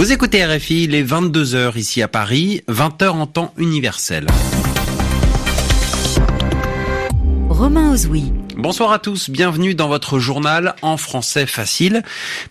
Vous écoutez RFI, il est 22h ici à Paris, 20h en temps universel. Romain Ozoui. Bonsoir à tous, bienvenue dans votre journal en français facile,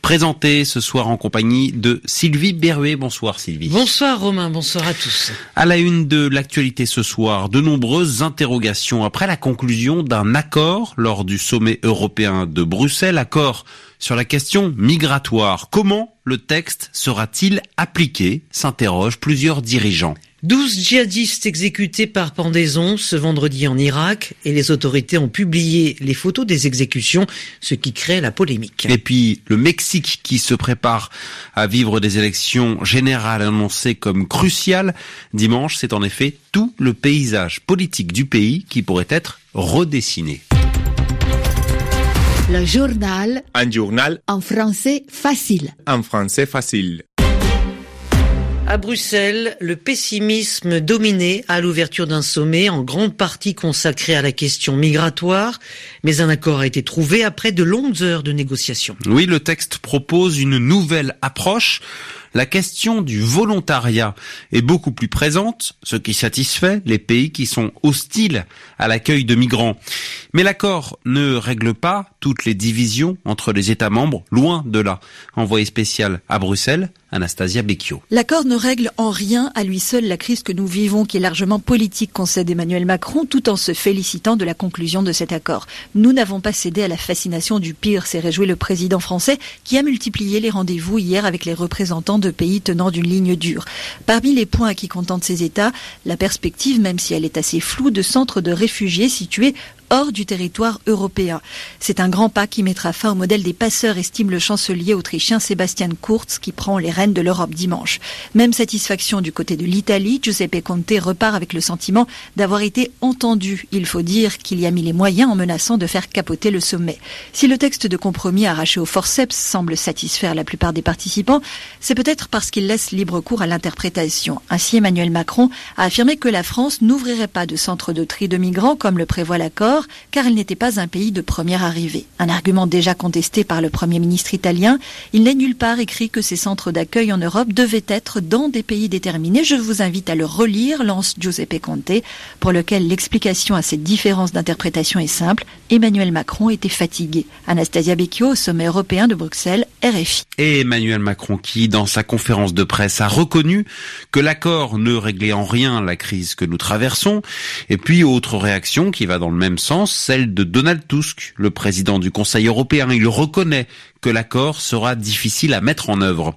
présenté ce soir en compagnie de Sylvie Berruet. Bonsoir Sylvie. Bonsoir Romain, bonsoir à tous. À la une de l'actualité ce soir, de nombreuses interrogations après la conclusion d'un accord lors du sommet européen de Bruxelles, accord sur la question migratoire. Comment le texte sera-t-il appliqué s'interrogent plusieurs dirigeants. 12 djihadistes exécutés par pendaison ce vendredi en Irak et les autorités ont publié les photos des exécutions, ce qui crée la polémique. Et puis le Mexique qui se prépare à vivre des élections générales annoncées comme cruciales. Dimanche, c'est en effet tout le paysage politique du pays qui pourrait être redessiné. Le journal. Un journal. En français facile. En français facile. À Bruxelles, le pessimisme dominait à l'ouverture d'un sommet en grande partie consacré à la question migratoire, mais un accord a été trouvé après de longues heures de négociations. Oui, le texte propose une nouvelle approche la question du volontariat est beaucoup plus présente, ce qui satisfait les pays qui sont hostiles à l'accueil de migrants. Mais l'accord ne règle pas toutes les divisions entre les États membres, loin de là. Envoyé spécial à Bruxelles, Anastasia Becchio. L'accord ne règle en rien à lui seul la crise que nous vivons, qui est largement politique, concède Emmanuel Macron, tout en se félicitant de la conclusion de cet accord. Nous n'avons pas cédé à la fascination du pire, s'est réjoui le président français, qui a multiplié les rendez-vous hier avec les représentants de pays tenant d'une ligne dure. Parmi les points qui contentent ces États, la perspective, même si elle est assez floue, de centres de réfugiés situés hors du territoire européen. C'est un grand pas qui mettra fin au modèle des passeurs, estime le chancelier autrichien Sébastien Kurz, qui prend les rênes de l'Europe dimanche. Même satisfaction du côté de l'Italie, Giuseppe Conte repart avec le sentiment d'avoir été entendu. Il faut dire qu'il y a mis les moyens en menaçant de faire capoter le sommet. Si le texte de compromis arraché au forceps semble satisfaire la plupart des participants, c'est peut-être parce qu'il laisse libre cours à l'interprétation. Ainsi, Emmanuel Macron a affirmé que la France n'ouvrirait pas de centre de tri de migrants comme le prévoit l'accord car il n'était pas un pays de première arrivée. Un argument déjà contesté par le Premier ministre italien, il n'est nulle part écrit que ces centres d'accueil en Europe devaient être dans des pays déterminés. Je vous invite à le relire, lance Giuseppe Conte, pour lequel l'explication à cette différence d'interprétation est simple. Emmanuel Macron était fatigué. Anastasia Becchio au sommet européen de Bruxelles, RFI. Et Emmanuel Macron qui, dans sa conférence de presse, a reconnu que l'accord ne réglait en rien la crise que nous traversons. Et puis, autre réaction qui va dans le même sens, celle de Donald Tusk, le président du Conseil européen. Il reconnaît que l'accord sera difficile à mettre en œuvre.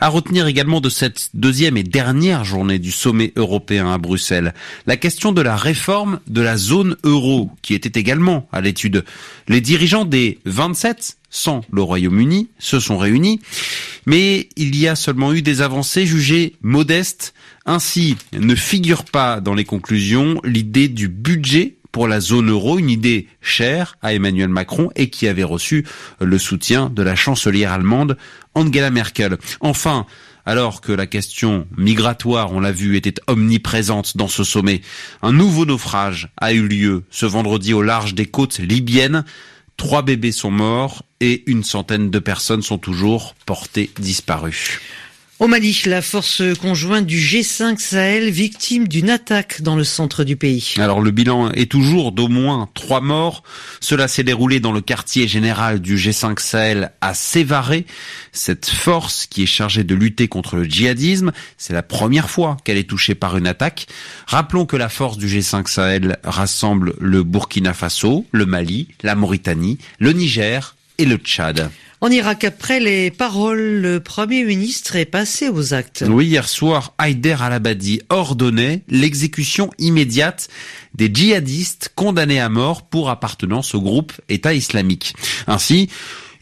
À retenir également de cette deuxième et dernière journée du sommet européen à Bruxelles, la question de la réforme de la zone euro, qui était également à l'étude. Les dirigeants des 27 sans le Royaume-Uni se sont réunis, mais il y a seulement eu des avancées jugées modestes. Ainsi, ne figure pas dans les conclusions l'idée du budget pour la zone euro, une idée chère à Emmanuel Macron et qui avait reçu le soutien de la chancelière allemande Angela Merkel. Enfin, alors que la question migratoire, on l'a vu, était omniprésente dans ce sommet, un nouveau naufrage a eu lieu ce vendredi au large des côtes libyennes. Trois bébés sont morts et une centaine de personnes sont toujours portées disparues. Au Mali, la force conjointe du G5 Sahel victime d'une attaque dans le centre du pays. Alors le bilan est toujours d'au moins trois morts. Cela s'est déroulé dans le quartier général du G5 Sahel à Sévaré. Cette force qui est chargée de lutter contre le djihadisme, c'est la première fois qu'elle est touchée par une attaque. Rappelons que la force du G5 Sahel rassemble le Burkina Faso, le Mali, la Mauritanie, le Niger et le Tchad. En Irak, après les paroles, le Premier ministre est passé aux actes. Oui, hier soir, Haider al-Abadi ordonnait l'exécution immédiate des djihadistes condamnés à mort pour appartenance au groupe État islamique. Ainsi,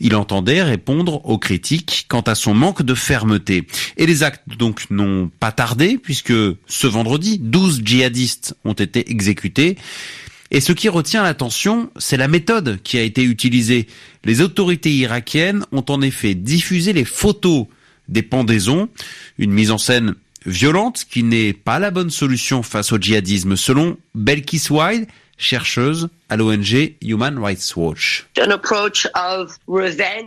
il entendait répondre aux critiques quant à son manque de fermeté. Et les actes donc n'ont pas tardé puisque ce vendredi, 12 djihadistes ont été exécutés. Et ce qui retient l'attention, c'est la méthode qui a été utilisée. Les autorités irakiennes ont en effet diffusé les photos des pendaisons, une mise en scène violente qui n'est pas la bonne solution face au djihadisme. Selon Belkis Wild, chercheuse à l'ONG Human Rights Watch.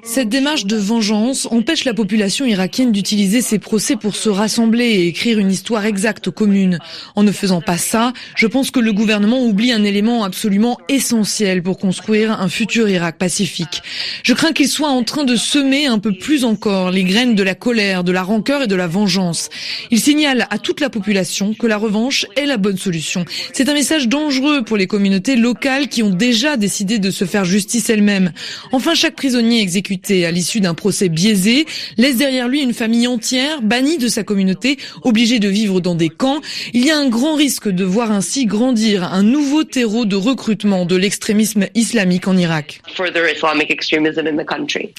Cette démarche de vengeance empêche la population irakienne d'utiliser ces procès pour se rassembler et écrire une histoire exacte commune. En ne faisant pas ça, je pense que le gouvernement oublie un élément absolument essentiel pour construire un futur Irak pacifique. Je crains qu'il soit en train de semer un peu plus encore les graines de la colère, de la rancœur et de la vengeance. Il signale à toute la population que la revanche est la bonne solution. C'est un message dangereux pour les communautés locales qui ont déjà décidé de se faire justice elles-mêmes. Enfin, chaque prisonnier exécuté à l'issue d'un procès biaisé laisse derrière lui une famille entière, bannie de sa communauté, obligée de vivre dans des camps. Il y a un grand risque de voir ainsi grandir un nouveau terreau de recrutement de l'extrémisme islamique en Irak.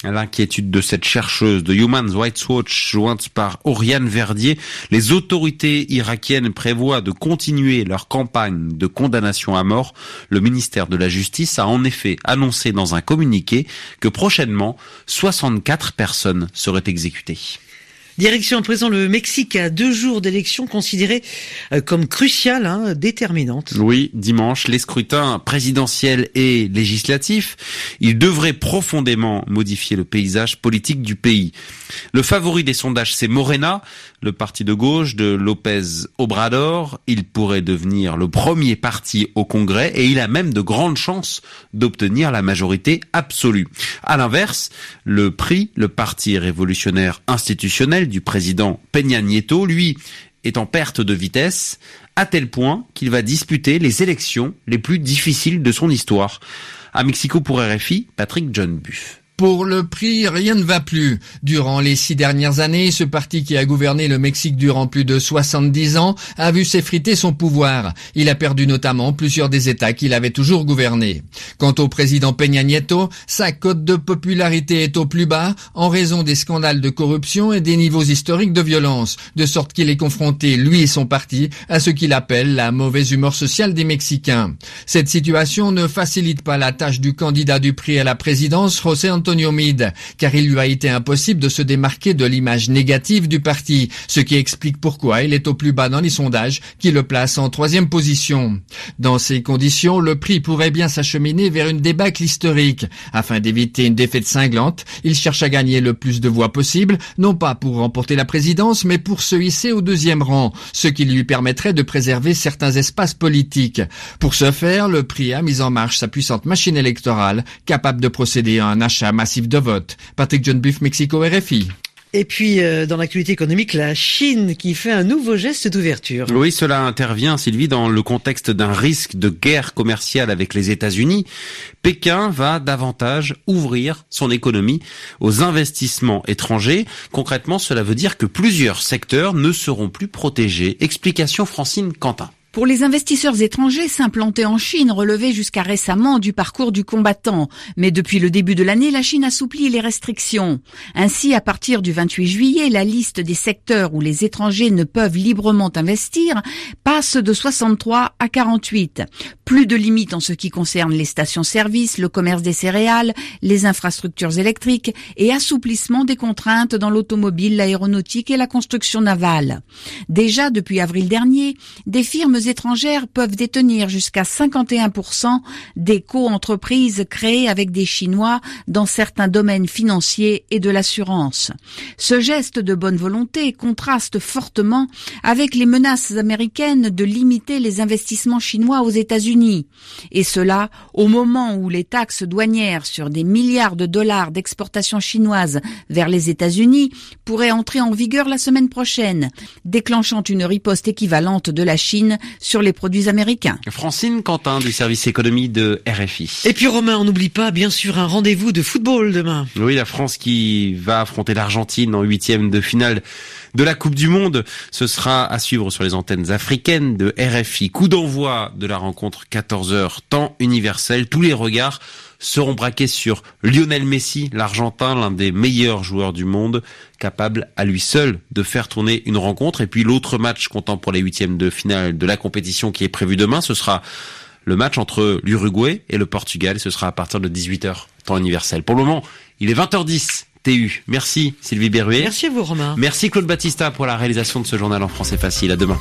L'inquiétude de cette chercheuse de Human Rights Watch, jointe par Oriane Verdier, les autorités irakiennes prévoient de continuer leur campagne de condamnation à mort. Le ministère de la Justice a en effet annoncé dans un communiqué que prochainement, 64 personnes seraient exécutées. Direction à présent le Mexique à deux jours d'élections considérées euh, comme cruciales, hein, déterminantes. Oui, dimanche, les scrutins présidentiels et législatifs, ils devraient profondément modifier le paysage politique du pays. Le favori des sondages, c'est Morena, le parti de gauche de López Obrador. Il pourrait devenir le premier parti au Congrès et il a même de grandes chances d'obtenir la majorité absolue. À l'inverse, le PRI, le Parti révolutionnaire institutionnel du président Peña Nieto, lui, est en perte de vitesse, à tel point qu'il va disputer les élections les plus difficiles de son histoire. À Mexico pour RFI, Patrick John Buff. Pour le prix, rien ne va plus. Durant les six dernières années, ce parti qui a gouverné le Mexique durant plus de 70 ans a vu s'effriter son pouvoir. Il a perdu notamment plusieurs des États qu'il avait toujours gouvernés. Quant au président Peña Nieto, sa cote de popularité est au plus bas en raison des scandales de corruption et des niveaux historiques de violence, de sorte qu'il est confronté, lui et son parti, à ce qu'il appelle la mauvaise humeur sociale des Mexicains. Cette situation ne facilite pas la tâche du candidat du prix à la présidence, José Antonio Mid, car il lui a été impossible de se démarquer de l'image négative du parti, ce qui explique pourquoi il est au plus bas dans les sondages, qui le place en troisième position. Dans ces conditions, le prix pourrait bien s'acheminer vers une débâcle historique. Afin d'éviter une défaite cinglante, il cherche à gagner le plus de voix possible, non pas pour remporter la présidence, mais pour se hisser au deuxième rang, ce qui lui permettrait de préserver certains espaces politiques. Pour ce faire, le prix a mis en marche sa puissante machine électorale, capable de procéder à un achat massif de votes. Patrick John Buff, Mexico, RFI. Et puis, euh, dans l'actualité économique, la Chine qui fait un nouveau geste d'ouverture. Oui, cela intervient, Sylvie, dans le contexte d'un risque de guerre commerciale avec les États-Unis. Pékin va davantage ouvrir son économie aux investissements étrangers. Concrètement, cela veut dire que plusieurs secteurs ne seront plus protégés. Explication Francine Quentin. Pour les investisseurs étrangers, s'implanter en Chine relevait jusqu'à récemment du parcours du combattant. Mais depuis le début de l'année, la Chine assouplit les restrictions. Ainsi, à partir du 28 juillet, la liste des secteurs où les étrangers ne peuvent librement investir passe de 63 à 48. Plus de limites en ce qui concerne les stations-service, le commerce des céréales, les infrastructures électriques et assouplissement des contraintes dans l'automobile, l'aéronautique et la construction navale. Déjà depuis avril dernier, des firmes étrangères peuvent détenir jusqu'à 51% des co-entreprises créées avec des Chinois dans certains domaines financiers et de l'assurance. Ce geste de bonne volonté contraste fortement avec les menaces américaines de limiter les investissements chinois aux États-Unis. Et cela au moment où les taxes douanières sur des milliards de dollars d'exportation chinoise vers les États-Unis pourraient entrer en vigueur la semaine prochaine, déclenchant une riposte équivalente de la Chine sur les produits américains. Francine Quentin du service économie de RFI. Et puis Romain, on n'oublie pas bien sûr un rendez-vous de football demain. Oui, la France qui va affronter l'Argentine en huitième de finale de la Coupe du Monde. Ce sera à suivre sur les antennes africaines de RFI. Coup d'envoi de la rencontre 14h, temps universel. Tous les regards seront braqués sur Lionel Messi, l'Argentin, l'un des meilleurs joueurs du monde, capable à lui seul de faire tourner une rencontre. Et puis l'autre match comptant pour les huitièmes de finale de la compétition qui est prévu demain, ce sera le match entre l'Uruguay et le Portugal. Ce sera à partir de 18h, temps universel. Pour le moment, il est 20h10. TU. Merci Sylvie Berruet. Merci à vous Romain. Merci Claude Battista pour la réalisation de ce journal en français facile. À demain.